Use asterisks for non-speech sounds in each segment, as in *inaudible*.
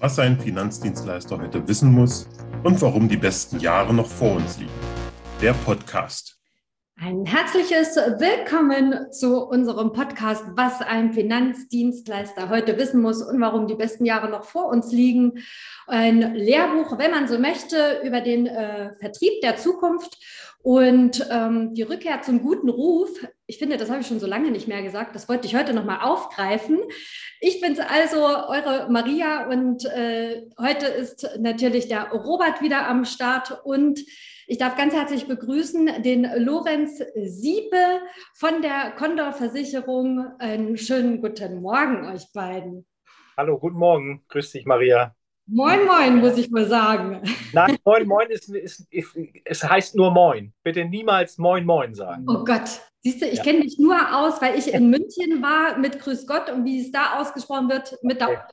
was ein Finanzdienstleister heute wissen muss und warum die besten Jahre noch vor uns liegen. Der Podcast. Ein herzliches Willkommen zu unserem Podcast, was ein Finanzdienstleister heute wissen muss und warum die besten Jahre noch vor uns liegen. Ein Lehrbuch, wenn man so möchte, über den äh, Vertrieb der Zukunft und ähm, die Rückkehr zum guten Ruf. Ich finde, das habe ich schon so lange nicht mehr gesagt. Das wollte ich heute nochmal aufgreifen. Ich bin also eure Maria und äh, heute ist natürlich der Robert wieder am Start und ich darf ganz herzlich begrüßen den Lorenz Siebe von der Condor Versicherung. Einen schönen guten Morgen euch beiden. Hallo, guten Morgen. Grüß dich, Maria. Moin, moin, muss ich mal sagen. Nein, moin, moin ist, ist, ist, es heißt nur moin. Bitte niemals moin, moin sagen. Oh Gott, siehst du, ich ja. kenne dich nur aus, weil ich in München war mit Grüß Gott und wie es da ausgesprochen wird, mit okay. der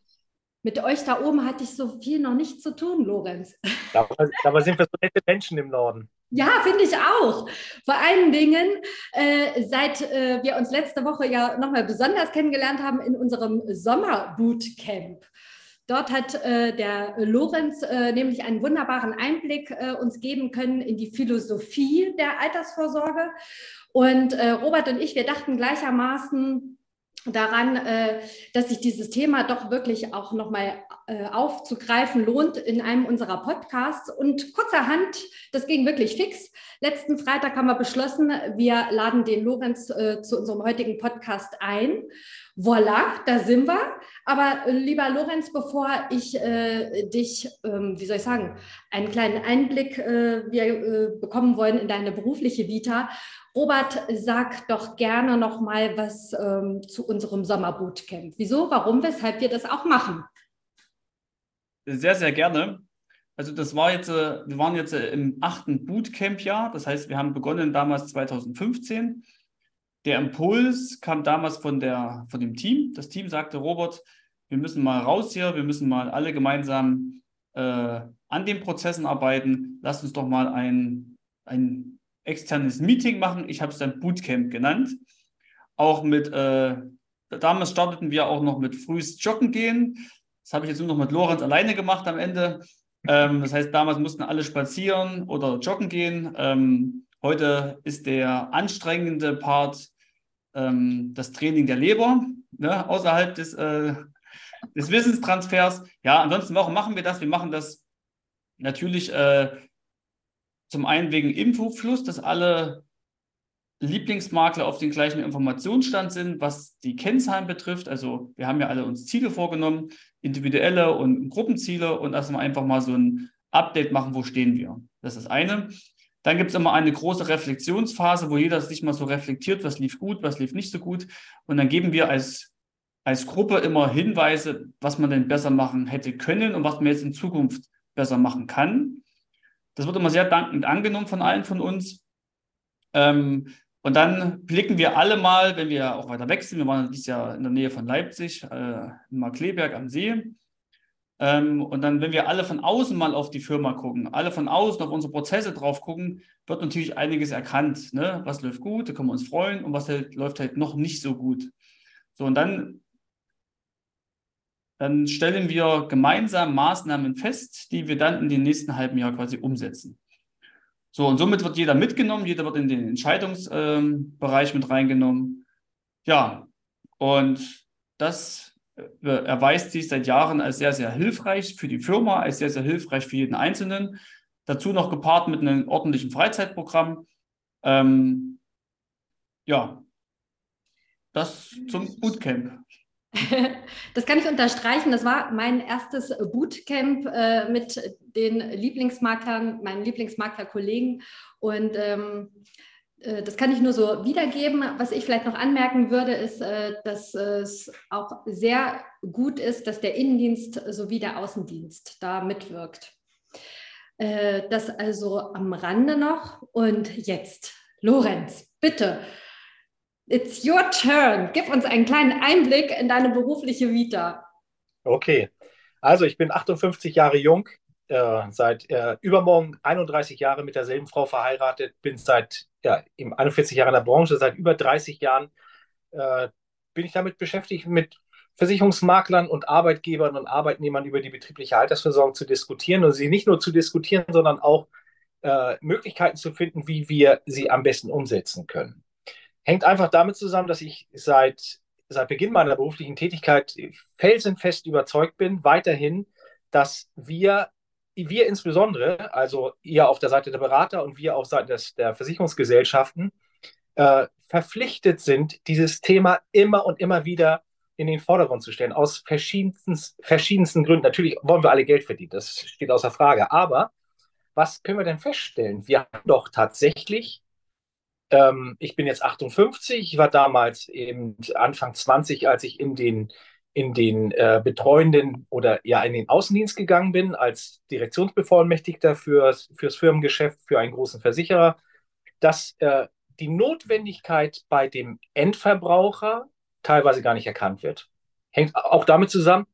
mit euch da oben hatte ich so viel noch nicht zu tun, Lorenz. *laughs* Dabei, sind wir so nette Menschen im Norden. Ja, finde ich auch. Vor allen Dingen, äh, seit äh, wir uns letzte Woche ja nochmal besonders kennengelernt haben in unserem Sommerbootcamp. Dort hat äh, der Lorenz äh, nämlich einen wunderbaren Einblick äh, uns geben können in die Philosophie der Altersvorsorge. Und äh, Robert und ich, wir dachten gleichermaßen, daran, äh, dass sich dieses Thema doch wirklich auch nochmal äh, aufzugreifen lohnt in einem unserer Podcasts. Und kurzerhand, das ging wirklich fix. Letzten Freitag haben wir beschlossen, wir laden den Lorenz äh, zu unserem heutigen Podcast ein. Voilà, da sind wir. Aber lieber Lorenz, bevor ich äh, dich, ähm, wie soll ich sagen, einen kleinen Einblick äh, wir äh, bekommen wollen in deine berufliche Vita, Robert, sag doch gerne noch mal was ähm, zu unserem Sommerbootcamp. Wieso, warum, weshalb wir das auch machen? Sehr, sehr gerne. Also das war jetzt, äh, wir waren jetzt äh, im achten Bootcamp-Jahr. Das heißt, wir haben begonnen damals 2015. Der Impuls kam damals von, der, von dem Team. Das Team sagte, Robert, wir müssen mal raus hier, wir müssen mal alle gemeinsam äh, an den Prozessen arbeiten. Lass uns doch mal ein, ein externes Meeting machen. Ich habe es dann Bootcamp genannt. Auch mit, äh, damals starteten wir auch noch mit frühes Joggen gehen. Das habe ich jetzt nur noch mit Lorenz alleine gemacht am Ende. Ähm, das heißt, damals mussten alle spazieren oder joggen gehen. Ähm, heute ist der anstrengende Part ähm, das Training der Leber, ne, außerhalb des, äh, des Wissenstransfers. Ja, ansonsten, warum machen wir das? Wir machen das natürlich äh, zum einen wegen Infofluss, dass alle Lieblingsmakler auf den gleichen Informationsstand sind, was die Kennzahlen betrifft. Also wir haben ja alle uns Ziele vorgenommen, individuelle und Gruppenziele und erstmal einfach mal so ein Update machen, wo stehen wir. Das ist das eine. Dann gibt es immer eine große Reflexionsphase, wo jeder sich mal so reflektiert, was lief gut, was lief nicht so gut. Und dann geben wir als, als Gruppe immer Hinweise, was man denn besser machen hätte können und was man jetzt in Zukunft besser machen kann. Das wird immer sehr dankend angenommen von allen von uns. Ähm, und dann blicken wir alle mal, wenn wir auch weiter weg sind, wir waren dieses Jahr in der Nähe von Leipzig, äh, in Markleberg am See. Ähm, und dann, wenn wir alle von außen mal auf die Firma gucken, alle von außen auf unsere Prozesse drauf gucken, wird natürlich einiges erkannt. Ne? Was läuft gut, da können wir uns freuen und was halt, läuft halt noch nicht so gut. So, und dann dann stellen wir gemeinsam Maßnahmen fest, die wir dann in den nächsten halben Jahr quasi umsetzen. So, und somit wird jeder mitgenommen, jeder wird in den Entscheidungsbereich mit reingenommen. Ja, und das äh, erweist sich seit Jahren als sehr, sehr hilfreich für die Firma, als sehr, sehr hilfreich für jeden Einzelnen. Dazu noch gepaart mit einem ordentlichen Freizeitprogramm. Ähm, ja, das zum Bootcamp. *laughs* Das kann ich unterstreichen. Das war mein erstes Bootcamp äh, mit den Lieblingsmaklern, meinen Lieblingsmaklerkollegen. Und ähm, äh, das kann ich nur so wiedergeben. Was ich vielleicht noch anmerken würde, ist, äh, dass es auch sehr gut ist, dass der Innendienst sowie der Außendienst da mitwirkt. Äh, das also am Rande noch. Und jetzt, Lorenz, bitte It's your turn. Gib uns einen kleinen Einblick in deine berufliche Vita. Okay, also ich bin 58 Jahre jung, äh, seit äh, übermorgen 31 Jahre mit derselben Frau verheiratet, bin seit ja, 41 Jahren in der Branche, seit über 30 Jahren äh, bin ich damit beschäftigt, mit Versicherungsmaklern und Arbeitgebern und Arbeitnehmern über die betriebliche Altersversorgung zu diskutieren und sie nicht nur zu diskutieren, sondern auch äh, Möglichkeiten zu finden, wie wir sie am besten umsetzen können. Hängt einfach damit zusammen, dass ich seit, seit Beginn meiner beruflichen Tätigkeit felsenfest überzeugt bin, weiterhin, dass wir, wir insbesondere, also ihr auf der Seite der Berater und wir auf Seite des, der Versicherungsgesellschaften, äh, verpflichtet sind, dieses Thema immer und immer wieder in den Vordergrund zu stellen, aus verschiedensten, verschiedensten Gründen. Natürlich wollen wir alle Geld verdienen, das steht außer Frage. Aber was können wir denn feststellen? Wir haben doch tatsächlich, ähm, ich bin jetzt 58, ich war damals eben Anfang 20, als ich in den, in den äh, betreuenden oder ja in den Außendienst gegangen bin, als Direktionsbevollmächtigter fürs, fürs Firmengeschäft für einen großen Versicherer, dass äh, die Notwendigkeit bei dem Endverbraucher teilweise gar nicht erkannt wird. Hängt auch damit zusammen,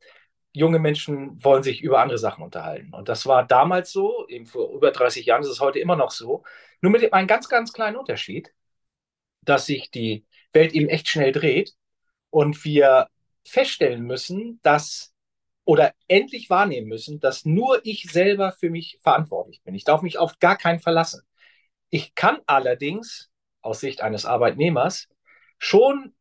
junge Menschen wollen sich über andere Sachen unterhalten. Und das war damals so, eben vor über 30 Jahren ist es heute immer noch so. Nur mit einem ganz, ganz kleinen Unterschied, dass sich die Welt eben echt schnell dreht und wir feststellen müssen, dass oder endlich wahrnehmen müssen, dass nur ich selber für mich verantwortlich bin. Ich darf mich auf gar keinen verlassen. Ich kann allerdings aus Sicht eines Arbeitnehmers schon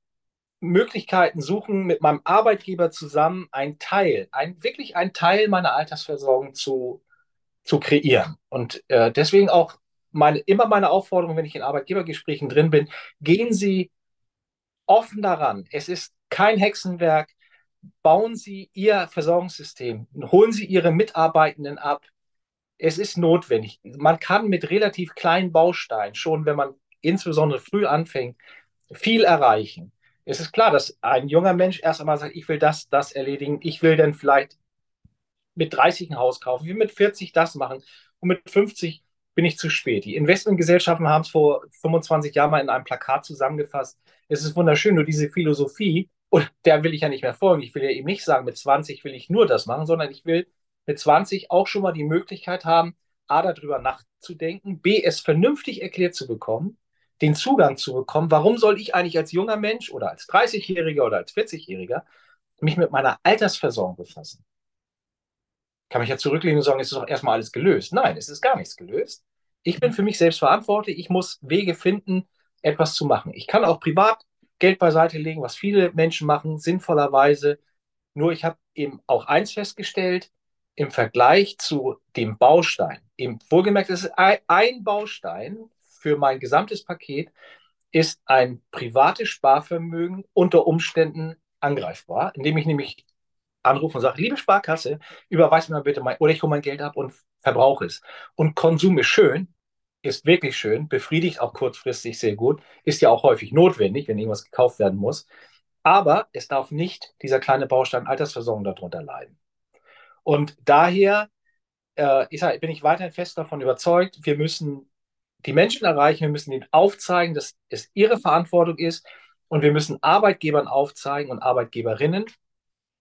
Möglichkeiten suchen, mit meinem Arbeitgeber zusammen ein Teil, ein, wirklich ein Teil meiner Altersversorgung zu, zu kreieren. Und äh, deswegen auch meine, immer meine Aufforderung, wenn ich in Arbeitgebergesprächen drin bin, gehen Sie offen daran. Es ist kein Hexenwerk. Bauen Sie Ihr Versorgungssystem, holen Sie Ihre Mitarbeitenden ab. Es ist notwendig. Man kann mit relativ kleinen Bausteinen, schon wenn man insbesondere früh anfängt, viel erreichen es ist klar, dass ein junger Mensch erst einmal sagt, ich will das, das erledigen, ich will dann vielleicht mit 30 ein Haus kaufen, wir mit 40 das machen und mit 50 bin ich zu spät. Die Investmentgesellschaften haben es vor 25 Jahren mal in einem Plakat zusammengefasst. Es ist wunderschön, nur diese Philosophie, und der will ich ja nicht mehr folgen. Ich will ja eben nicht sagen, mit 20 will ich nur das machen, sondern ich will mit 20 auch schon mal die Möglichkeit haben, A, darüber nachzudenken, B, es vernünftig erklärt zu bekommen den Zugang zu bekommen, warum soll ich eigentlich als junger Mensch oder als 30-Jähriger oder als 40-Jähriger mich mit meiner Altersversorgung befassen? Kann mich ja zurücklehnen und sagen, es ist doch erstmal alles gelöst. Nein, es ist gar nichts gelöst. Ich bin für mich selbst verantwortlich. Ich muss Wege finden, etwas zu machen. Ich kann auch privat Geld beiseite legen, was viele Menschen machen, sinnvollerweise. Nur ich habe eben auch eins festgestellt, im Vergleich zu dem Baustein, eben wohlgemerkt, es ist ein Baustein für mein gesamtes Paket ist ein privates Sparvermögen unter Umständen angreifbar, indem ich nämlich anrufe und sage, liebe Sparkasse, überweis mir bitte mein, oder ich hole mein Geld ab und verbrauche es. Und Konsum ist schön, ist wirklich schön, befriedigt auch kurzfristig sehr gut, ist ja auch häufig notwendig, wenn irgendwas gekauft werden muss. Aber es darf nicht dieser kleine Baustein Altersversorgung darunter leiden. Und daher äh, ich sag, bin ich weiterhin fest davon überzeugt, wir müssen die Menschen erreichen, wir müssen ihnen aufzeigen, dass es ihre Verantwortung ist und wir müssen Arbeitgebern aufzeigen und Arbeitgeberinnen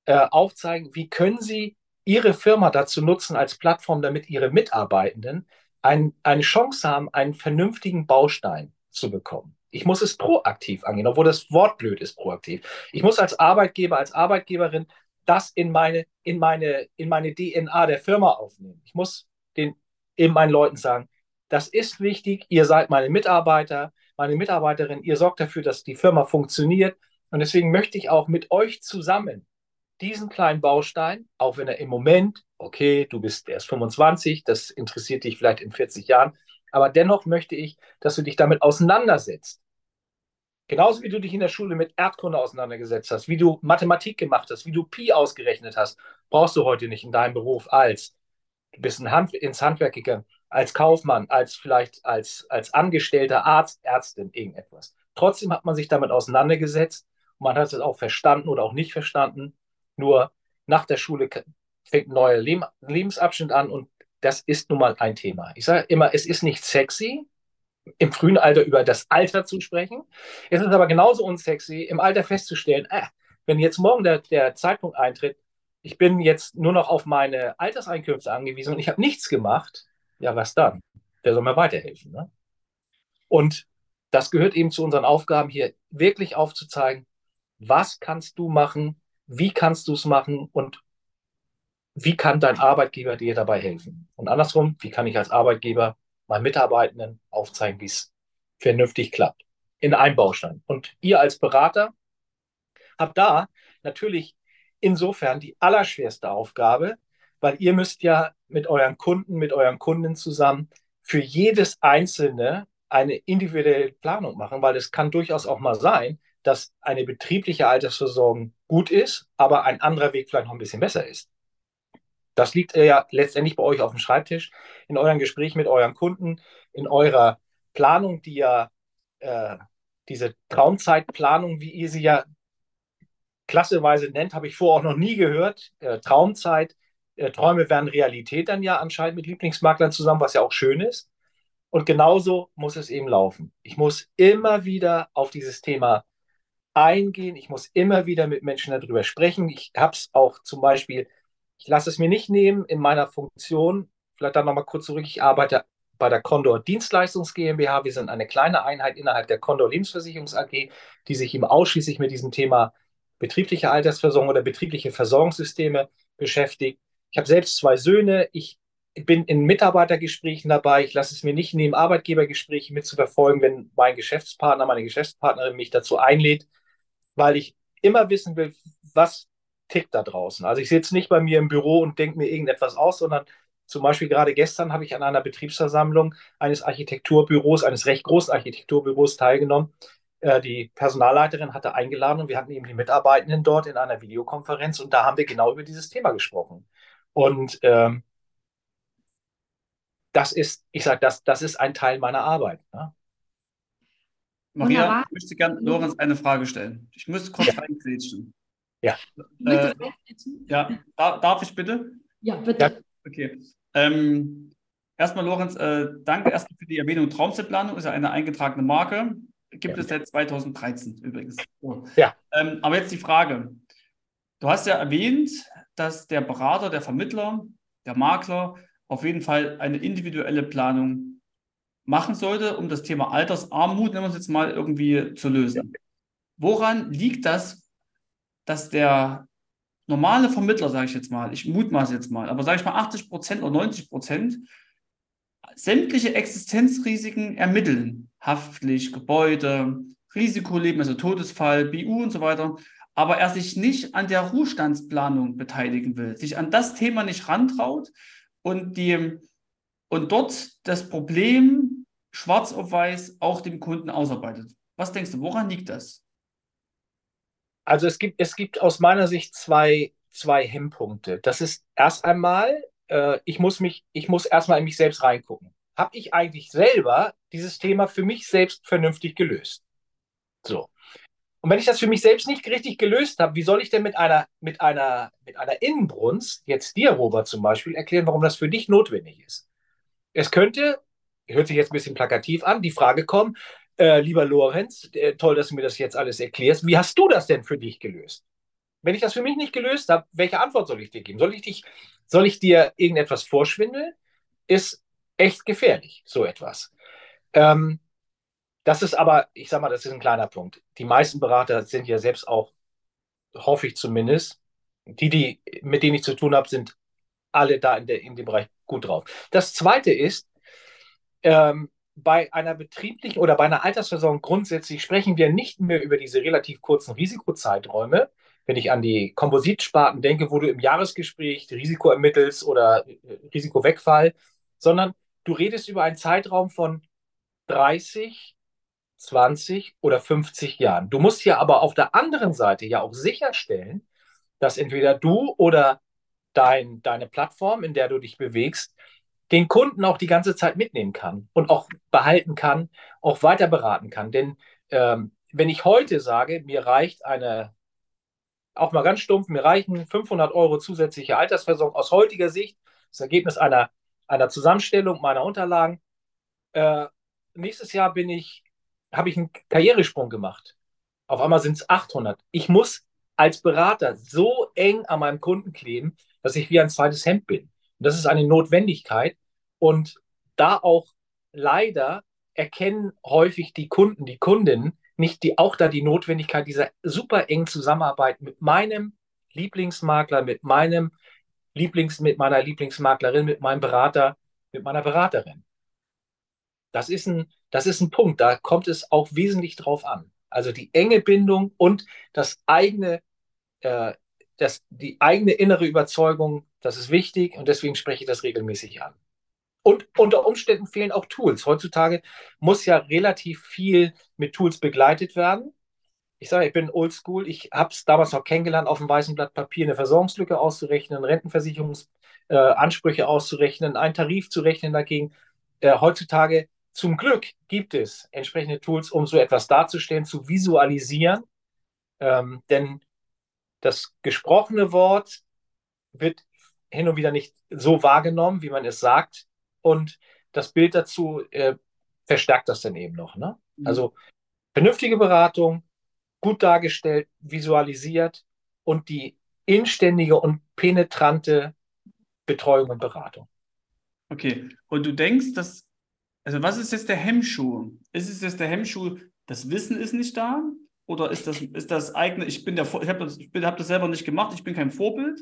äh, aufzeigen, wie können sie ihre Firma dazu nutzen als Plattform, damit ihre Mitarbeitenden ein, eine Chance haben, einen vernünftigen Baustein zu bekommen. Ich muss es proaktiv angehen, obwohl das Wort blöd ist, proaktiv. Ich muss als Arbeitgeber, als Arbeitgeberin das in meine, in meine, in meine DNA der Firma aufnehmen. Ich muss den, eben meinen Leuten sagen, das ist wichtig. Ihr seid meine Mitarbeiter, meine Mitarbeiterin. Ihr sorgt dafür, dass die Firma funktioniert. Und deswegen möchte ich auch mit euch zusammen diesen kleinen Baustein, auch wenn er im Moment, okay, du bist erst 25, das interessiert dich vielleicht in 40 Jahren, aber dennoch möchte ich, dass du dich damit auseinandersetzt. Genauso wie du dich in der Schule mit Erdkunde auseinandergesetzt hast, wie du Mathematik gemacht hast, wie du Pi ausgerechnet hast, brauchst du heute nicht in deinem Beruf als. Du bist ein Hand, ins Handwerk gegangen als Kaufmann, als vielleicht als, als Angestellter, Arzt, Ärztin, irgendetwas. Trotzdem hat man sich damit auseinandergesetzt und man hat es auch verstanden oder auch nicht verstanden. Nur nach der Schule fängt ein neuer Leb Lebensabschnitt an und das ist nun mal ein Thema. Ich sage immer, es ist nicht sexy, im frühen Alter über das Alter zu sprechen. Es ist aber genauso unsexy, im Alter festzustellen, äh, wenn jetzt morgen der, der Zeitpunkt eintritt, ich bin jetzt nur noch auf meine Alterseinkünfte angewiesen und ich habe nichts gemacht, ja, was dann? Wer soll mir weiterhelfen? Ne? Und das gehört eben zu unseren Aufgaben hier, wirklich aufzuzeigen, was kannst du machen, wie kannst du es machen und wie kann dein Arbeitgeber dir dabei helfen? Und andersrum, wie kann ich als Arbeitgeber meinen Mitarbeitenden aufzeigen, wie es vernünftig klappt? In einem Baustein. Und ihr als Berater habt da natürlich insofern die allerschwerste Aufgabe, weil ihr müsst ja mit euren Kunden, mit euren Kunden zusammen für jedes einzelne eine individuelle Planung machen, weil es kann durchaus auch mal sein, dass eine betriebliche Altersversorgung gut ist, aber ein anderer Weg vielleicht noch ein bisschen besser ist. Das liegt ja letztendlich bei euch auf dem Schreibtisch, in euren Gesprächen mit euren Kunden, in eurer Planung, die ja äh, diese Traumzeitplanung, wie ihr sie ja klasseweise nennt, habe ich vorher auch noch nie gehört. Äh, Traumzeit, äh, Träume werden Realität dann ja anscheinend mit Lieblingsmaklern zusammen, was ja auch schön ist. Und genauso muss es eben laufen. Ich muss immer wieder auf dieses Thema eingehen. Ich muss immer wieder mit Menschen darüber sprechen. Ich habe es auch zum Beispiel, ich lasse es mir nicht nehmen in meiner Funktion. Vielleicht dann nochmal kurz zurück. Ich arbeite bei der Condor Dienstleistungs GmbH. Wir sind eine kleine Einheit innerhalb der Condor Lebensversicherungs AG, die sich eben ausschließlich mit diesem Thema betriebliche Altersversorgung oder betriebliche Versorgungssysteme beschäftigt. Ich habe selbst zwei Söhne. Ich bin in Mitarbeitergesprächen dabei. Ich lasse es mir nicht nehmen, Arbeitgebergespräche mitzuverfolgen, wenn mein Geschäftspartner, meine Geschäftspartnerin mich dazu einlädt, weil ich immer wissen will, was tickt da draußen. Also ich sitze nicht bei mir im Büro und denke mir irgendetwas aus, sondern zum Beispiel gerade gestern habe ich an einer Betriebsversammlung eines Architekturbüros, eines recht großen Architekturbüros teilgenommen. Äh, die Personalleiterin hatte eingeladen und wir hatten eben die Mitarbeitenden dort in einer Videokonferenz und da haben wir genau über dieses Thema gesprochen. Und ähm, das ist, ich sage, das, das ist ein Teil meiner Arbeit. Ne? Maria, Wunderbar. ich möchte gerne Lorenz eine Frage stellen. Ich muss kurz ja. reingrätschen. Ja. Äh, ja, da, darf ich bitte? Ja, bitte. Ja. Okay. Ähm, erstmal, Lorenz, äh, danke erstmal für die Erwähnung. Traumzeitplanung ist ja eine eingetragene Marke. Gibt ja. es seit 2013 übrigens. So. Ja. Ähm, aber jetzt die Frage. Du hast ja erwähnt, dass der Berater, der Vermittler, der Makler auf jeden Fall eine individuelle Planung machen sollte, um das Thema Altersarmut, nennen wir es jetzt mal, irgendwie zu lösen. Woran liegt das, dass der normale Vermittler, sage ich jetzt mal, ich mutmaße jetzt mal, aber sage ich mal 80 Prozent oder 90 Prozent, sämtliche Existenzrisiken ermitteln, Haftpflicht, Gebäude, Risikoleben, also Todesfall, BU und so weiter, aber er sich nicht an der Ruhestandsplanung beteiligen will, sich an das Thema nicht rantraut und, die, und dort das Problem schwarz auf weiß auch dem Kunden ausarbeitet. Was denkst du, woran liegt das? Also es gibt, es gibt aus meiner Sicht zwei, zwei Hemmpunkte. Das ist erst einmal, äh, ich muss mich, ich muss erstmal in mich selbst reingucken. Habe ich eigentlich selber dieses Thema für mich selbst vernünftig gelöst? So. Und wenn ich das für mich selbst nicht richtig gelöst habe, wie soll ich denn mit einer, mit einer, mit einer Innenbrunst, jetzt dir, Robert zum Beispiel, erklären, warum das für dich notwendig ist? Es könnte, hört sich jetzt ein bisschen plakativ an, die Frage kommen, äh, lieber Lorenz, äh, toll, dass du mir das jetzt alles erklärst. Wie hast du das denn für dich gelöst? Wenn ich das für mich nicht gelöst habe, welche Antwort soll ich dir geben? Soll ich, dich, soll ich dir irgendetwas vorschwindeln? Ist echt gefährlich, so etwas. Ähm, das ist aber, ich sag mal, das ist ein kleiner Punkt. Die meisten Berater sind ja selbst auch, hoffe ich zumindest, die, die, mit denen ich zu tun habe, sind alle da in, der, in dem Bereich gut drauf. Das zweite ist, ähm, bei einer betrieblichen oder bei einer Altersversorgung grundsätzlich sprechen wir nicht mehr über diese relativ kurzen Risikozeiträume. Wenn ich an die Kompositsparten denke, wo du im Jahresgespräch Risiko ermittelst oder äh, Risikowegfall, sondern du redest über einen Zeitraum von 30 20 oder 50 Jahren. Du musst hier aber auf der anderen Seite ja auch sicherstellen, dass entweder du oder dein, deine Plattform, in der du dich bewegst, den Kunden auch die ganze Zeit mitnehmen kann und auch behalten kann, auch weiter beraten kann. Denn ähm, wenn ich heute sage, mir reicht eine, auch mal ganz stumpf, mir reichen 500 Euro zusätzliche Altersversorgung aus heutiger Sicht, das Ergebnis einer, einer Zusammenstellung meiner Unterlagen. Äh, nächstes Jahr bin ich habe ich einen Karrieresprung gemacht. Auf einmal sind es 800. Ich muss als Berater so eng an meinem Kunden kleben, dass ich wie ein zweites Hemd bin. Das ist eine Notwendigkeit. Und da auch leider erkennen häufig die Kunden, die Kundinnen nicht die, auch da die Notwendigkeit dieser super engen Zusammenarbeit mit meinem Lieblingsmakler, mit meinem Lieblings, mit meiner Lieblingsmaklerin, mit meinem Berater, mit meiner Beraterin. Das ist ein, das ist ein Punkt, da kommt es auch wesentlich drauf an. Also die enge Bindung und das eigene, äh, das, die eigene innere Überzeugung, das ist wichtig und deswegen spreche ich das regelmäßig an. Und unter Umständen fehlen auch Tools. Heutzutage muss ja relativ viel mit Tools begleitet werden. Ich sage, ich bin oldschool. Ich habe es damals noch kennengelernt, auf dem weißen Blatt Papier eine Versorgungslücke auszurechnen, Rentenversicherungsansprüche äh, auszurechnen, einen Tarif zu rechnen dagegen. Äh, heutzutage zum Glück gibt es entsprechende Tools, um so etwas darzustellen, zu visualisieren. Ähm, denn das gesprochene Wort wird hin und wieder nicht so wahrgenommen, wie man es sagt. Und das Bild dazu äh, verstärkt das dann eben noch. Ne? Mhm. Also vernünftige Beratung, gut dargestellt, visualisiert und die inständige und penetrante Betreuung und Beratung. Okay, und du denkst, dass, also was ist jetzt der Hemmschuh? Ist es jetzt der Hemmschuh, das Wissen ist nicht da? Oder ist das, ist das eigene, ich bin der, ich habe das, hab das selber nicht gemacht, ich bin kein Vorbild?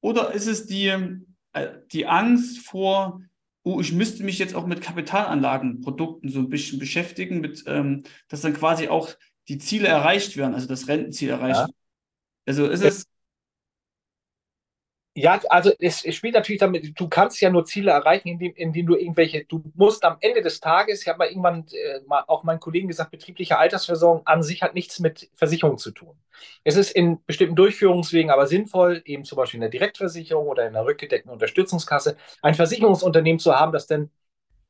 Oder ist es die, äh, die Angst vor, oh, ich müsste mich jetzt auch mit Kapitalanlagenprodukten so ein bisschen beschäftigen, mit, ähm, dass dann quasi auch die Ziele erreicht werden, also das Rentenziel erreicht ja. Also ist es. Ja, also es, spielt natürlich damit, du kannst ja nur Ziele erreichen, indem, indem du irgendwelche, du musst am Ende des Tages, ich habe mal irgendwann äh, mal auch meinen Kollegen gesagt, betriebliche Altersversorgung an sich hat nichts mit Versicherung zu tun. Es ist in bestimmten Durchführungswegen aber sinnvoll, eben zum Beispiel in der Direktversicherung oder in der rückgedeckten Unterstützungskasse, ein Versicherungsunternehmen zu haben, das dann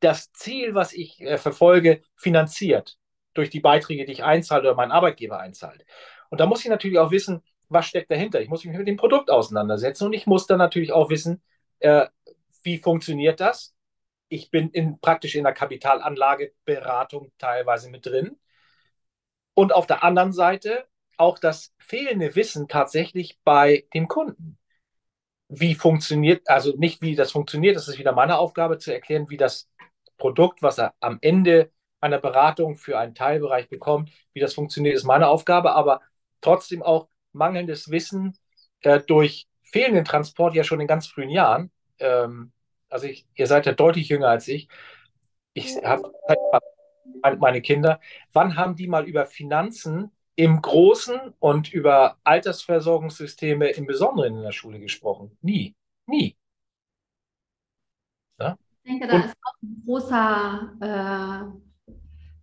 das Ziel, was ich äh, verfolge, finanziert durch die Beiträge, die ich einzahle oder mein Arbeitgeber einzahlt. Und da muss ich natürlich auch wissen, was steckt dahinter. Ich muss mich mit dem Produkt auseinandersetzen und ich muss dann natürlich auch wissen, äh, wie funktioniert das. Ich bin in, praktisch in der Kapitalanlageberatung teilweise mit drin. Und auf der anderen Seite auch das fehlende Wissen tatsächlich bei dem Kunden. Wie funktioniert, also nicht wie das funktioniert, das ist wieder meine Aufgabe zu erklären, wie das Produkt, was er am Ende einer Beratung für einen Teilbereich bekommt. Wie das funktioniert, ist meine Aufgabe, aber trotzdem auch mangelndes Wissen äh, durch fehlenden Transport ja schon in ganz frühen Jahren. Ähm, also ich, ihr seid ja deutlich jünger als ich. Ich habe meine Kinder. Wann haben die mal über Finanzen im Großen und über Altersversorgungssysteme im Besonderen in der Schule gesprochen? Nie. Nie. Ja? Ich denke, da und, ist auch ein großer äh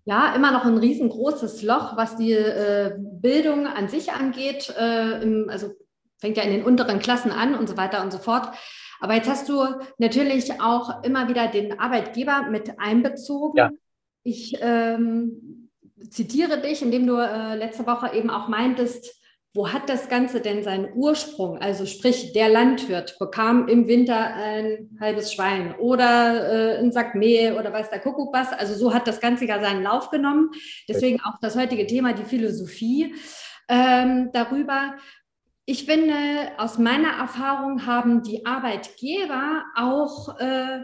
ja, immer noch ein riesengroßes Loch, was die äh, Bildung an sich angeht. Äh, im, also fängt ja in den unteren Klassen an und so weiter und so fort. Aber jetzt hast du natürlich auch immer wieder den Arbeitgeber mit einbezogen. Ja. Ich ähm, zitiere dich, indem du äh, letzte Woche eben auch meintest, wo hat das Ganze denn seinen Ursprung? Also sprich, der Landwirt bekam im Winter ein halbes Schwein oder äh, einen Sack Mehl oder weiß der Kuckuck was. Also so hat das Ganze ja seinen Lauf genommen. Deswegen auch das heutige Thema, die Philosophie ähm, darüber. Ich finde, aus meiner Erfahrung haben die Arbeitgeber auch äh,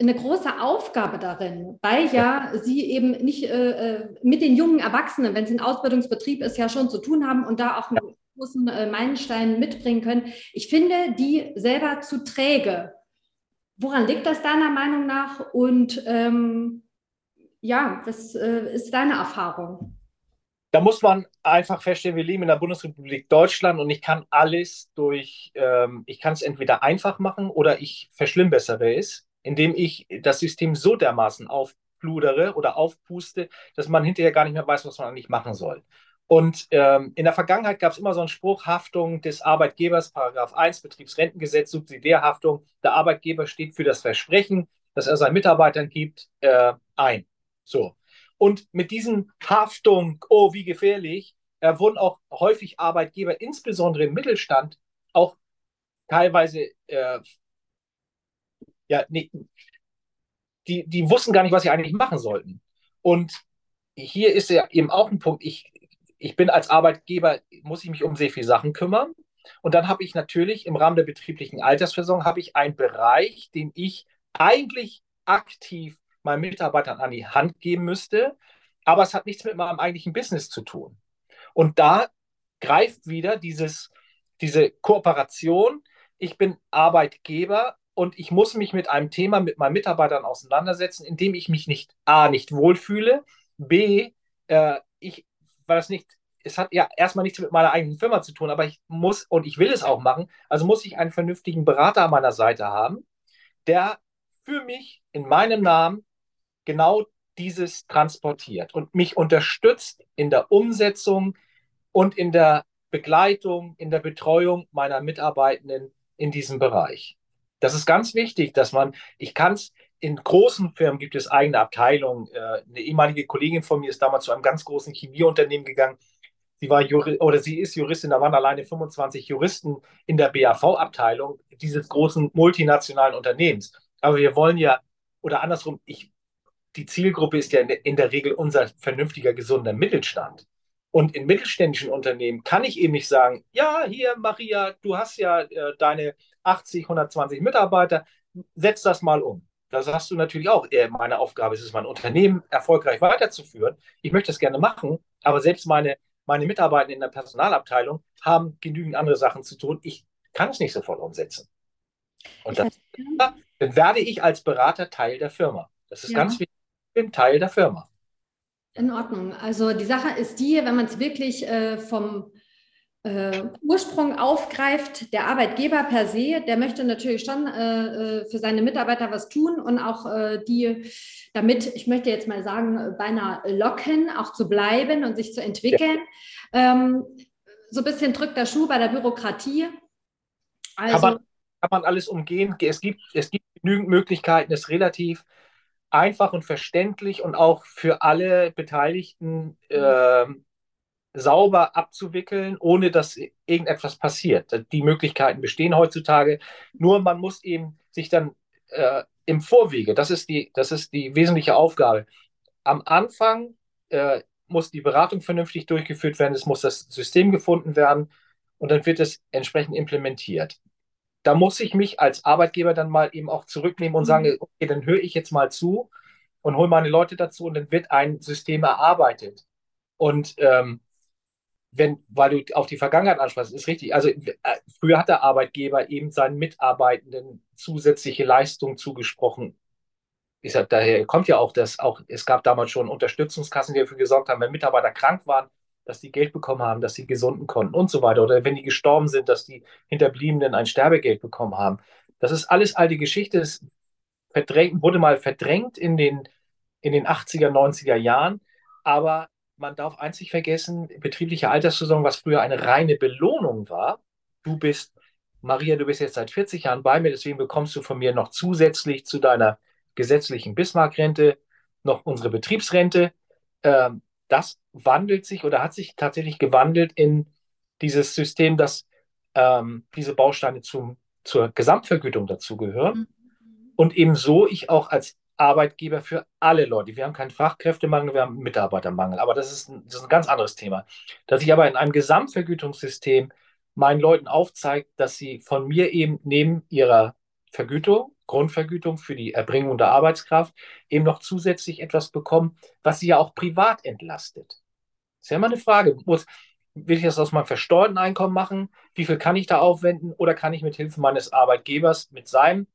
eine große Aufgabe darin, weil ja sie eben nicht äh, äh, mit den jungen Erwachsenen, wenn es ein Ausbildungsbetrieb ist, ja schon zu tun haben und da auch einen großen äh, Meilenstein mitbringen können. Ich finde die selber zu träge. Woran liegt das deiner Meinung nach? Und ähm, ja, was äh, ist deine Erfahrung? Da muss man einfach feststellen, wir leben in der Bundesrepublik Deutschland und ich kann alles durch, ähm, ich kann es entweder einfach machen oder ich verschlimmbessere es indem ich das System so dermaßen aufpludere oder aufpuste, dass man hinterher gar nicht mehr weiß, was man eigentlich machen soll. Und ähm, in der Vergangenheit gab es immer so einen Spruch, Haftung des Arbeitgebers, Paragraph 1 Betriebsrentengesetz, Subsidiärhaftung. Der Arbeitgeber steht für das Versprechen, das er seinen Mitarbeitern gibt, äh, ein. So. Und mit diesen Haftung, oh, wie gefährlich, äh, wurden auch häufig Arbeitgeber, insbesondere im Mittelstand, auch teilweise äh, ja, nee, die, die wussten gar nicht, was sie eigentlich machen sollten. Und hier ist ja eben auch ein Punkt, ich, ich bin als Arbeitgeber, muss ich mich um sehr viele Sachen kümmern. Und dann habe ich natürlich im Rahmen der betrieblichen Altersversorgung habe ich einen Bereich, den ich eigentlich aktiv meinen Mitarbeitern an die Hand geben müsste, aber es hat nichts mit meinem eigentlichen Business zu tun. Und da greift wieder dieses diese Kooperation. Ich bin Arbeitgeber und ich muss mich mit einem Thema mit meinen Mitarbeitern auseinandersetzen, in dem ich mich nicht A, nicht wohlfühle, B, äh, ich, weil das nicht, es hat ja erstmal nichts mit meiner eigenen Firma zu tun, aber ich muss und ich will es auch machen, also muss ich einen vernünftigen Berater an meiner Seite haben, der für mich in meinem Namen genau dieses transportiert und mich unterstützt in der Umsetzung und in der Begleitung, in der Betreuung meiner Mitarbeitenden in diesem Bereich. Das ist ganz wichtig, dass man, ich kann es, in großen Firmen gibt es eigene Abteilungen. Äh, eine ehemalige Kollegin von mir ist damals zu einem ganz großen Chemieunternehmen gegangen. Sie war Juri oder sie ist Juristin, da waren alleine 25 Juristen in der BAV-Abteilung dieses großen multinationalen Unternehmens. Aber wir wollen ja, oder andersrum, ich, die Zielgruppe ist ja in der, Regel unser vernünftiger, gesunder Mittelstand. Und in mittelständischen Unternehmen kann ich eben nicht sagen, ja, hier, Maria, du hast ja äh, deine 80, 120 Mitarbeiter, setz das mal um. Da sagst du natürlich auch, äh, meine Aufgabe ist es, mein Unternehmen erfolgreich weiterzuführen. Ich möchte das gerne machen, aber selbst meine, meine Mitarbeiter in der Personalabteilung haben genügend andere Sachen zu tun. Ich kann es nicht sofort umsetzen. Und das, dann werde ich als Berater Teil der Firma. Das ist ja. ganz wichtig. Ich bin Teil der Firma. In Ordnung. Also die Sache ist die, wenn man es wirklich äh, vom äh, Ursprung aufgreift, der Arbeitgeber per se, der möchte natürlich schon äh, äh, für seine Mitarbeiter was tun und auch äh, die damit, ich möchte jetzt mal sagen, beinahe locken, auch zu bleiben und sich zu entwickeln. Ja. Ähm, so ein bisschen drückt der Schuh bei der Bürokratie. Also, kann, man, kann man alles umgehen? Es gibt, es gibt genügend Möglichkeiten, es relativ einfach und verständlich und auch für alle Beteiligten äh, sauber abzuwickeln, ohne dass irgendetwas passiert. Die Möglichkeiten bestehen heutzutage. Nur man muss eben sich dann äh, im Vorwege, das ist, die, das ist die wesentliche Aufgabe. Am Anfang äh, muss die Beratung vernünftig durchgeführt werden, es muss das System gefunden werden und dann wird es entsprechend implementiert. Da muss ich mich als Arbeitgeber dann mal eben auch zurücknehmen und sagen, mhm. okay, dann höre ich jetzt mal zu und hole meine Leute dazu und dann wird ein System erarbeitet. Und ähm, wenn, weil du auf die Vergangenheit ansprichst, ist richtig. Also äh, früher hat der Arbeitgeber eben seinen Mitarbeitenden zusätzliche Leistungen zugesprochen. Ich sag, daher kommt ja auch das, auch es gab damals schon Unterstützungskassen, die dafür gesorgt haben, wenn Mitarbeiter krank waren, dass die Geld bekommen haben, dass sie gesunden konnten und so weiter. Oder wenn die gestorben sind, dass die Hinterbliebenen ein Sterbegeld bekommen haben. Das ist alles alte Geschichte. Das wurde mal verdrängt in den, in den 80er, 90er Jahren. Aber man darf einzig vergessen, betriebliche Altersversorgung, was früher eine reine Belohnung war. Du bist, Maria, du bist jetzt seit 40 Jahren bei mir, deswegen bekommst du von mir noch zusätzlich zu deiner gesetzlichen Bismarck-Rente noch unsere Betriebsrente. Ähm, das wandelt sich oder hat sich tatsächlich gewandelt in dieses System, dass ähm, diese Bausteine zum, zur Gesamtvergütung dazugehören. Mhm. Und ebenso ich auch als Arbeitgeber für alle Leute. Wir haben keinen Fachkräftemangel, wir haben Mitarbeitermangel. Aber das ist, ein, das ist ein ganz anderes Thema. Dass ich aber in einem Gesamtvergütungssystem meinen Leuten aufzeige, dass sie von mir eben neben ihrer Vergütung, Grundvergütung für die Erbringung der Arbeitskraft, eben noch zusätzlich etwas bekommen, was sie ja auch privat entlastet. Das ist ja immer eine Frage. Muss, will ich das aus meinem versteuerten Einkommen machen? Wie viel kann ich da aufwenden? Oder kann ich mit Hilfe meines Arbeitgebers mit seinem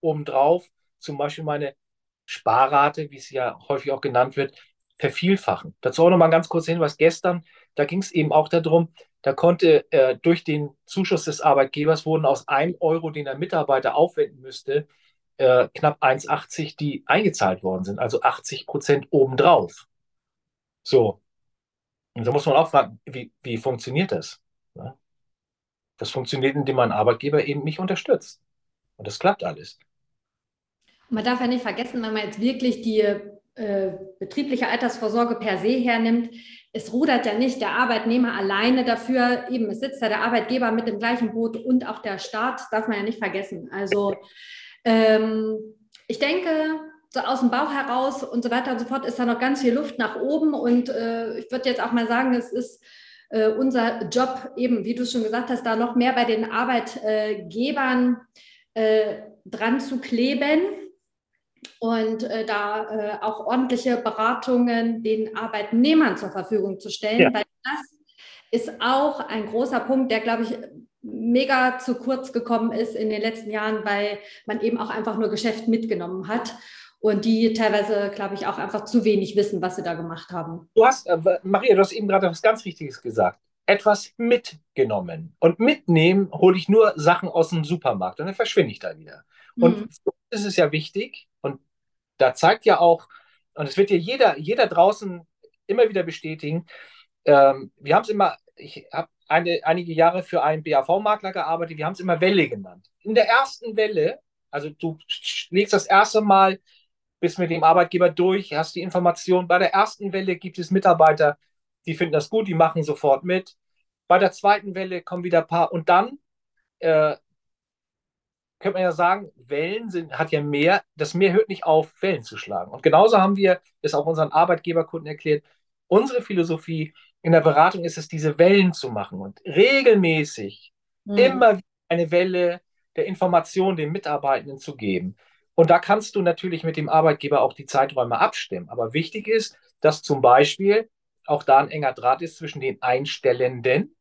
obendrauf zum Beispiel meine Sparrate, wie es ja häufig auch genannt wird, vervielfachen. Dazu auch noch mal ein ganz kurzer Hinweis. Gestern, da ging es eben auch darum, da konnte äh, durch den Zuschuss des Arbeitgebers wurden aus 1 Euro, den der Mitarbeiter aufwenden müsste, äh, knapp 1,80, die eingezahlt worden sind, also 80 Prozent obendrauf. So. Und da muss man auch fragen, wie, wie funktioniert das? Das funktioniert, indem mein Arbeitgeber eben mich unterstützt. Und das klappt alles. Man darf ja nicht vergessen, wenn man jetzt wirklich die äh, betriebliche Altersvorsorge per se hernimmt, es rudert ja nicht der Arbeitnehmer alleine dafür, eben es sitzt ja der Arbeitgeber mit dem gleichen Boot und auch der Staat, darf man ja nicht vergessen. Also ähm, ich denke, so aus dem Bauch heraus und so weiter und so fort ist da noch ganz viel Luft nach oben und äh, ich würde jetzt auch mal sagen, es ist äh, unser Job eben, wie du schon gesagt hast, da noch mehr bei den Arbeitgebern äh, dran zu kleben und äh, da äh, auch ordentliche Beratungen den Arbeitnehmern zur Verfügung zu stellen, ja. weil das ist auch ein großer Punkt, der, glaube ich, mega zu kurz gekommen ist in den letzten Jahren, weil man eben auch einfach nur Geschäft mitgenommen hat und die teilweise, glaube ich, auch einfach zu wenig wissen, was sie da gemacht haben. Du hast, äh, Maria, du hast eben gerade was ganz Richtiges gesagt. Etwas mitgenommen. Und mitnehmen hole ich nur Sachen aus dem Supermarkt und dann verschwinde ich da wieder. Mhm. Und so ist es ja wichtig. Da zeigt ja auch, und es wird ja jeder, jeder draußen immer wieder bestätigen, ähm, wir haben es immer, ich habe eine, einige Jahre für einen BAV-Makler gearbeitet, wir haben es immer Welle genannt. In der ersten Welle, also du legst das erste Mal bist mit dem Arbeitgeber durch, hast die Information. Bei der ersten Welle gibt es Mitarbeiter, die finden das gut, die machen sofort mit. Bei der zweiten Welle kommen wieder ein paar und dann äh, könnte man ja sagen, Wellen sind, hat ja mehr, das Meer hört nicht auf, Wellen zu schlagen. Und genauso haben wir es auch unseren Arbeitgeberkunden erklärt. Unsere Philosophie in der Beratung ist es, diese Wellen zu machen und regelmäßig mhm. immer eine Welle der Information den Mitarbeitenden zu geben. Und da kannst du natürlich mit dem Arbeitgeber auch die Zeiträume abstimmen. Aber wichtig ist, dass zum Beispiel auch da ein enger Draht ist zwischen den Einstellenden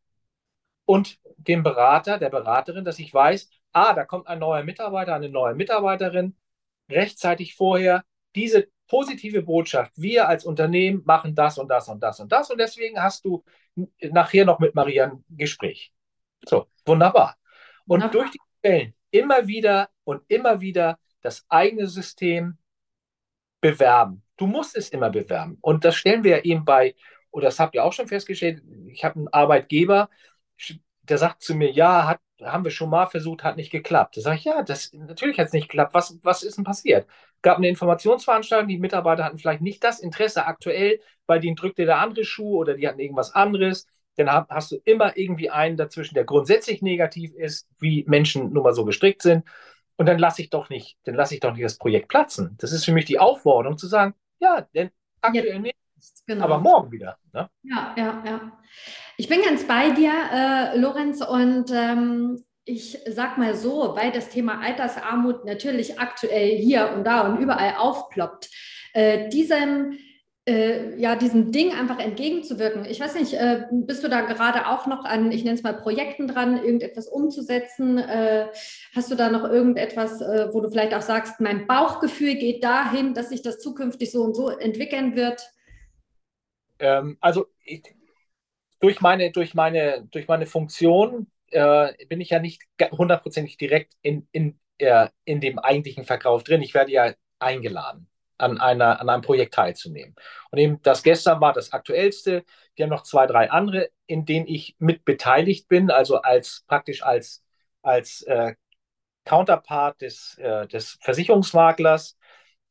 und dem Berater, der Beraterin, dass ich weiß, ah, da kommt ein neuer Mitarbeiter, eine neue Mitarbeiterin, rechtzeitig vorher diese positive Botschaft, wir als Unternehmen machen das und das und das und das und deswegen hast du nachher noch mit Maria ein Gespräch. So, wunderbar. Und wunderbar. durch die Stellen immer wieder und immer wieder das eigene System bewerben. Du musst es immer bewerben. Und das stellen wir ja eben bei, oder das habt ihr auch schon festgestellt, ich habe einen Arbeitgeber, der sagt zu mir, ja, hat, haben wir schon mal versucht, hat nicht geklappt. Da sage ich, ja, das, natürlich hat es nicht geklappt. Was, was ist denn passiert? Gab eine Informationsveranstaltung, die Mitarbeiter hatten vielleicht nicht das Interesse aktuell, bei denen drückte der andere Schuh oder die hatten irgendwas anderes. Dann hast du immer irgendwie einen dazwischen, der grundsätzlich negativ ist, wie Menschen nun mal so gestrickt sind. Und dann lasse ich doch nicht, dann lasse ich doch nicht das Projekt platzen. Das ist für mich die Aufforderung zu sagen, ja, denn aktuell ja. nicht, genau. aber morgen wieder. Ne? Ja, ja, ja. Ich bin ganz bei dir, äh, Lorenz, und ähm, ich sag mal so, weil das Thema Altersarmut natürlich aktuell hier und da und überall aufploppt, äh, diesem äh, ja, diesem Ding einfach entgegenzuwirken. Ich weiß nicht, äh, bist du da gerade auch noch an, ich nenne es mal Projekten dran, irgendetwas umzusetzen? Äh, hast du da noch irgendetwas, wo du vielleicht auch sagst, mein Bauchgefühl geht dahin, dass sich das zukünftig so und so entwickeln wird? Ähm, also ich, durch, meine, durch, meine, durch meine Funktion äh, bin ich ja nicht hundertprozentig direkt in, in, äh, in dem eigentlichen Verkauf drin. Ich werde ja eingeladen an, einer, an einem Projekt teilzunehmen. Und eben das gestern war das aktuellste. Wir haben noch zwei, drei andere, in denen ich mit beteiligt bin, also als praktisch als, als äh, Counterpart des, äh, des Versicherungsmaklers,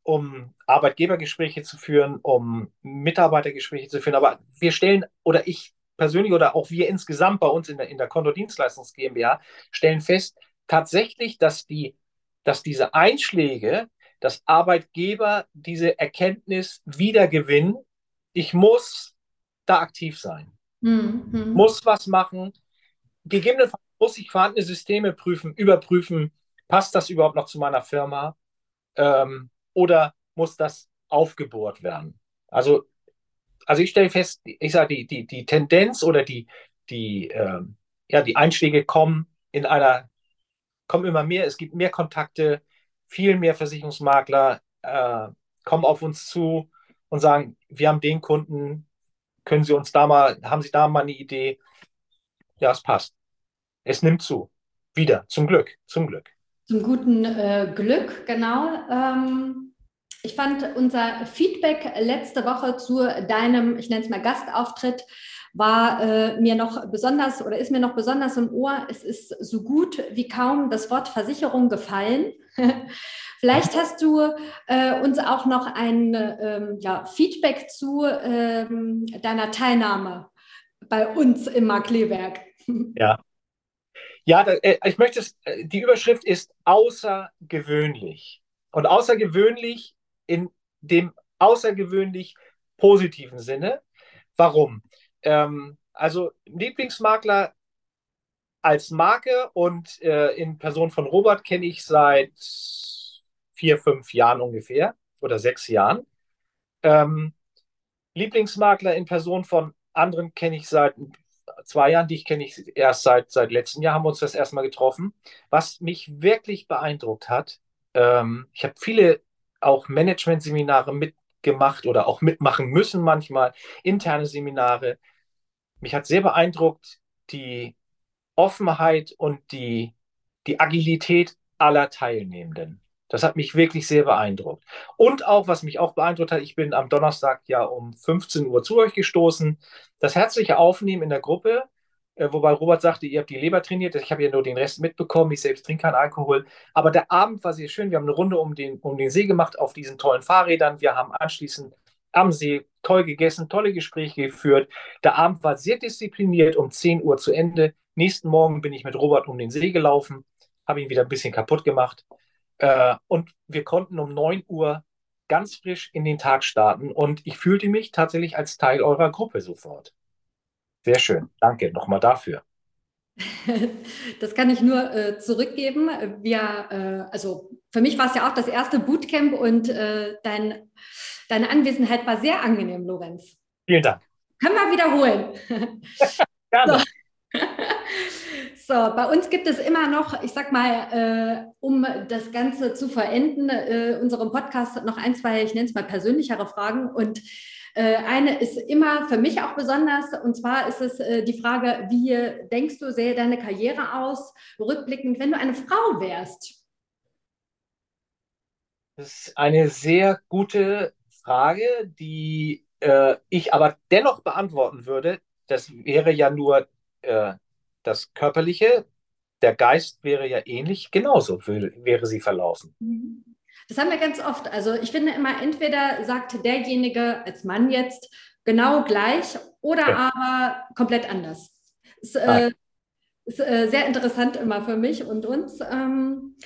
um Arbeitgebergespräche zu führen, um Mitarbeitergespräche zu führen. Aber wir stellen, oder ich persönlich oder auch wir insgesamt bei uns in der, in der Kontodienstleistungs GmbH stellen fest, tatsächlich, dass, die, dass diese Einschläge dass Arbeitgeber diese Erkenntnis wiedergewinnen. Ich muss da aktiv sein, mhm. muss was machen. Gegebenenfalls muss ich vorhandene Systeme prüfen, überprüfen, passt das überhaupt noch zu meiner Firma ähm, oder muss das aufgebohrt werden? Also, also ich stelle fest, ich sage, die, die, die Tendenz oder die, die, ähm, ja, die Einschläge kommen in einer, kommen immer mehr, es gibt mehr Kontakte, viel mehr Versicherungsmakler äh, kommen auf uns zu und sagen, wir haben den Kunden, können Sie uns da mal, haben Sie da mal eine Idee? Ja, es passt. Es nimmt zu. Wieder, zum Glück, zum Glück. Zum guten äh, Glück, genau. Ähm, ich fand unser Feedback letzte Woche zu deinem, ich nenne es mal Gastauftritt, war äh, mir noch besonders oder ist mir noch besonders im Ohr. Es ist so gut wie kaum das Wort Versicherung gefallen. *laughs* Vielleicht hast du äh, uns auch noch ein ähm, ja, Feedback zu ähm, deiner Teilnahme bei uns im Markleberg. Ja. Ja, äh, ich möchte es, äh, die Überschrift ist außergewöhnlich. Und außergewöhnlich in dem außergewöhnlich positiven Sinne. Warum? Ähm, also Lieblingsmakler als Marke und äh, in Person von Robert kenne ich seit vier, fünf Jahren ungefähr oder sechs Jahren. Ähm, Lieblingsmakler in Person von anderen kenne ich seit zwei Jahren. Dich kenne ich erst seit, seit letztem Jahr, haben wir uns das erstmal getroffen. Was mich wirklich beeindruckt hat, ähm, ich habe viele auch Management-Seminare mitgemacht oder auch mitmachen müssen manchmal, interne Seminare. Mich hat sehr beeindruckt die Offenheit und die, die Agilität aller Teilnehmenden. Das hat mich wirklich sehr beeindruckt. Und auch, was mich auch beeindruckt hat, ich bin am Donnerstag ja um 15 Uhr zu euch gestoßen. Das herzliche Aufnehmen in der Gruppe, äh, wobei Robert sagte, ihr habt die Leber trainiert. Ich habe ja nur den Rest mitbekommen. Ich selbst trinke keinen Alkohol. Aber der Abend war sehr schön. Wir haben eine Runde um den, um den See gemacht auf diesen tollen Fahrrädern. Wir haben anschließend am See toll gegessen, tolle Gespräche geführt. Der Abend war sehr diszipliniert, um 10 Uhr zu Ende. Nächsten Morgen bin ich mit Robert um den See gelaufen, habe ihn wieder ein bisschen kaputt gemacht. Äh, und wir konnten um 9 Uhr ganz frisch in den Tag starten und ich fühlte mich tatsächlich als Teil eurer Gruppe sofort. Sehr schön. Danke nochmal dafür. *laughs* Das kann ich nur äh, zurückgeben. Wir, äh, also für mich war es ja auch das erste Bootcamp und äh, dein, deine Anwesenheit war sehr angenehm, Lorenz. Vielen Dank. Können wir wiederholen. *laughs* *laughs* Gerne. So. So, bei uns gibt es immer noch, ich sag mal, äh, um das Ganze zu verenden, äh, unserem Podcast noch ein, zwei, ich nenne es mal persönlichere Fragen. Und äh, eine ist immer für mich auch besonders, und zwar ist es äh, die Frage, wie denkst du, sähe deine Karriere aus, rückblickend, wenn du eine Frau wärst? Das ist eine sehr gute Frage, die äh, ich aber dennoch beantworten würde. Das wäre ja nur äh, das Körperliche, der Geist wäre ja ähnlich, genauso wäre sie verlaufen. Das haben wir ganz oft. Also ich finde immer, entweder sagt derjenige als Mann jetzt genau gleich oder ja. aber komplett anders. Ist, äh, ist äh, sehr interessant immer für mich und uns. Ähm,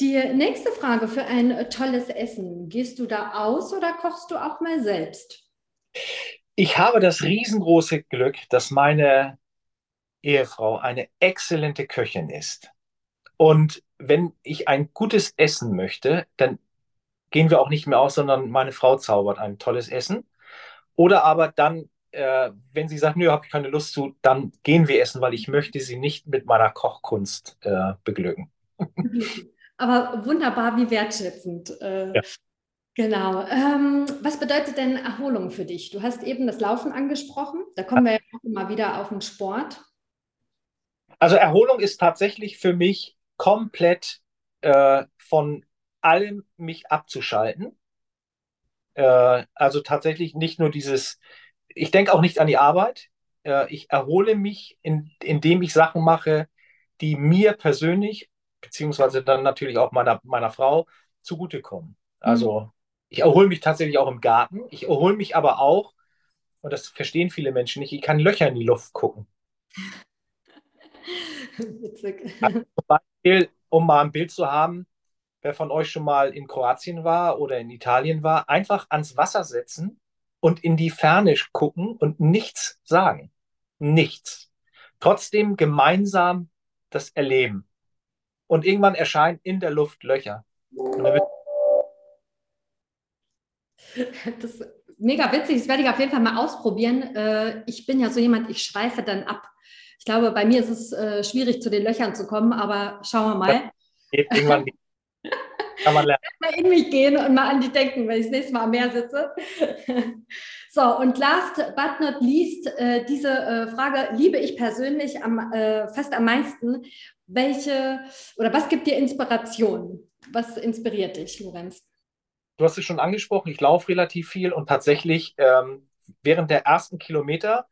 die nächste Frage für ein tolles Essen. Gehst du da aus oder kochst du auch mal selbst? Ich habe das riesengroße Glück, dass meine Ehefrau eine exzellente Köchin ist. Und wenn ich ein gutes Essen möchte, dann gehen wir auch nicht mehr aus, sondern meine Frau zaubert ein tolles Essen. Oder aber dann, äh, wenn sie sagt, nö, habe ich keine Lust zu, dann gehen wir essen, weil ich möchte sie nicht mit meiner Kochkunst äh, beglücken. *laughs* Aber wunderbar, wie wertschätzend. Äh, ja. Genau. Ähm, was bedeutet denn Erholung für dich? Du hast eben das Laufen angesprochen. Da kommen wir ja auch immer wieder auf den Sport. Also Erholung ist tatsächlich für mich komplett äh, von allem mich abzuschalten. Äh, also tatsächlich nicht nur dieses, ich denke auch nicht an die Arbeit. Äh, ich erhole mich, in, indem ich Sachen mache, die mir persönlich, beziehungsweise dann natürlich auch meiner, meiner Frau, zugutekommen. Also mhm. ich erhole mich tatsächlich auch im Garten. Ich erhole mich aber auch, und das verstehen viele Menschen nicht, ich kann Löcher in die Luft gucken. *laughs* Witzig. Also zum Beispiel, um mal ein Bild zu haben, wer von euch schon mal in Kroatien war oder in Italien war, einfach ans Wasser setzen und in die Ferne gucken und nichts sagen. Nichts. Trotzdem gemeinsam das erleben. Und irgendwann erscheinen in der Luft Löcher. das ist mega witzig, das werde ich auf jeden Fall mal ausprobieren. Äh, ich bin ja so jemand, ich schweife dann ab. Ich glaube, bei mir ist es äh, schwierig, zu den Löchern zu kommen, aber schauen wir mal. Irgendwann *laughs* Kann man lernen. mal in mich gehen und mal an die denken, wenn ich das nächste Mal am Meer sitze. *laughs* so, und last but not least, äh, diese äh, Frage liebe ich persönlich am, äh, fast am meisten. Welche oder was gibt dir Inspiration? Was inspiriert dich, Lorenz? Du hast es schon angesprochen, ich laufe relativ viel und tatsächlich ähm, während der ersten Kilometer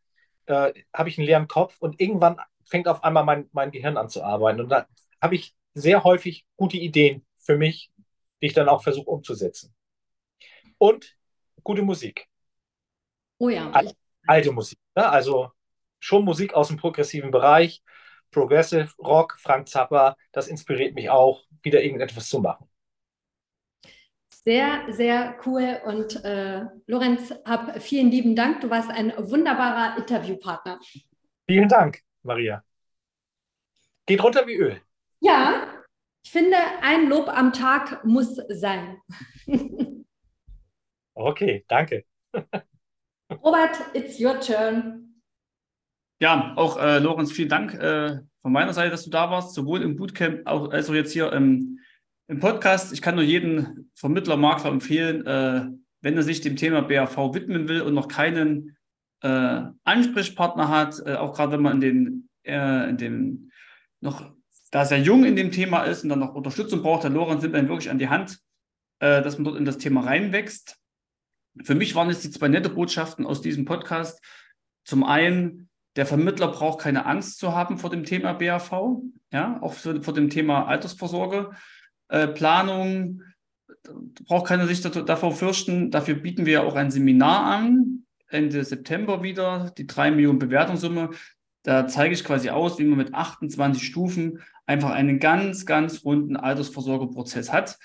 äh, habe ich einen leeren Kopf und irgendwann fängt auf einmal mein, mein Gehirn an zu arbeiten. Und da habe ich sehr häufig gute Ideen für mich, die ich dann auch versuche umzusetzen. Und gute Musik. Oh ja. Alte, alte Musik. Ne? Also schon Musik aus dem progressiven Bereich. Progressive Rock, Frank Zappa, das inspiriert mich auch, wieder irgendetwas zu machen. Sehr, sehr cool. Und äh, Lorenz, hab vielen lieben Dank. Du warst ein wunderbarer Interviewpartner. Vielen Dank, Maria. Geht runter wie Öl. Ja, ich finde, ein Lob am Tag muss sein. *laughs* okay, danke. *laughs* Robert, it's your turn. Ja, auch äh, Lorenz, vielen Dank äh, von meiner Seite, dass du da warst, sowohl im Bootcamp auch, als auch jetzt hier im, im Podcast. Ich kann nur jeden Vermittler, Makler empfehlen, äh, wenn er sich dem Thema BAV widmen will und noch keinen äh, Ansprechpartner hat, äh, auch gerade wenn man in den, äh, in dem noch da sehr jung in dem Thema ist und dann noch Unterstützung braucht, der Lorenz nimmt einen wirklich an die Hand, äh, dass man dort in das Thema reinwächst. Für mich waren es die zwei nette Botschaften aus diesem Podcast. Zum einen, der Vermittler braucht keine Angst zu haben vor dem Thema BAV, ja, auch vor dem Thema Altersvorsorge, äh, Planung, braucht keiner sich davor fürchten. Dafür bieten wir auch ein Seminar an, Ende September wieder, die 3 Millionen Bewertungssumme. Da zeige ich quasi aus, wie man mit 28 Stufen einfach einen ganz, ganz runden Altersvorsorgeprozess hat.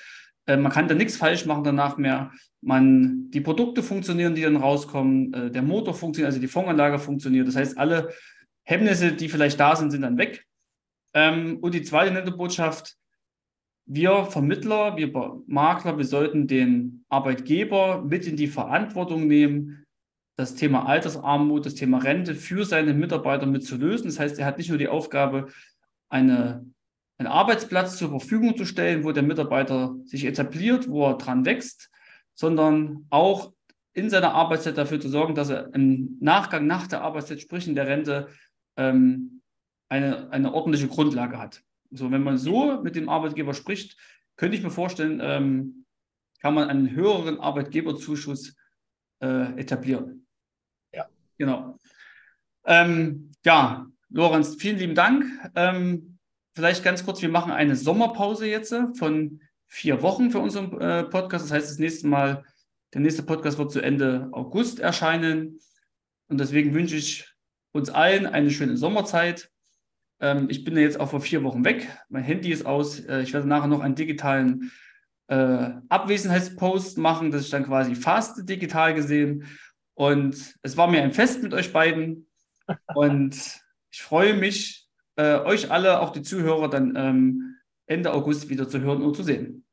Äh, man kann da nichts falsch machen danach mehr. Man, die Produkte funktionieren, die dann rauskommen, äh, der Motor funktioniert, also die Fondanlage funktioniert. Das heißt, alle Hemmnisse, die vielleicht da sind, sind dann weg. Ähm, und die zweite nette Botschaft, wir Vermittler, wir Makler, wir sollten den Arbeitgeber mit in die Verantwortung nehmen, das Thema Altersarmut, das Thema Rente für seine Mitarbeiter mit zu lösen. Das heißt, er hat nicht nur die Aufgabe, eine, einen Arbeitsplatz zur Verfügung zu stellen, wo der Mitarbeiter sich etabliert, wo er dran wächst, sondern auch in seiner Arbeitszeit dafür zu sorgen, dass er im Nachgang nach der Arbeitszeit, sprich in der Rente, ähm, eine, eine ordentliche Grundlage hat. So, wenn man so mit dem Arbeitgeber spricht, könnte ich mir vorstellen, ähm, kann man einen höheren Arbeitgeberzuschuss äh, etablieren. Ja. Genau. Ähm, ja, Lorenz, vielen lieben Dank. Ähm, vielleicht ganz kurz, wir machen eine Sommerpause jetzt von vier Wochen für unseren äh, Podcast. Das heißt, das nächste Mal, der nächste Podcast wird zu Ende August erscheinen. Und deswegen wünsche ich uns allen eine schöne Sommerzeit. Ähm, ich bin jetzt auch vor vier Wochen weg. Mein Handy ist aus. Äh, ich werde nachher noch einen digitalen äh, Abwesenheitspost machen, dass ich dann quasi fast digital gesehen. Und es war mir ein Fest mit euch beiden. Und ich freue mich, äh, euch alle, auch die Zuhörer, dann ähm, Ende August wieder zu hören und zu sehen.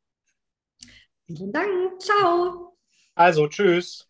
Vielen Dank. Ciao. Also, tschüss.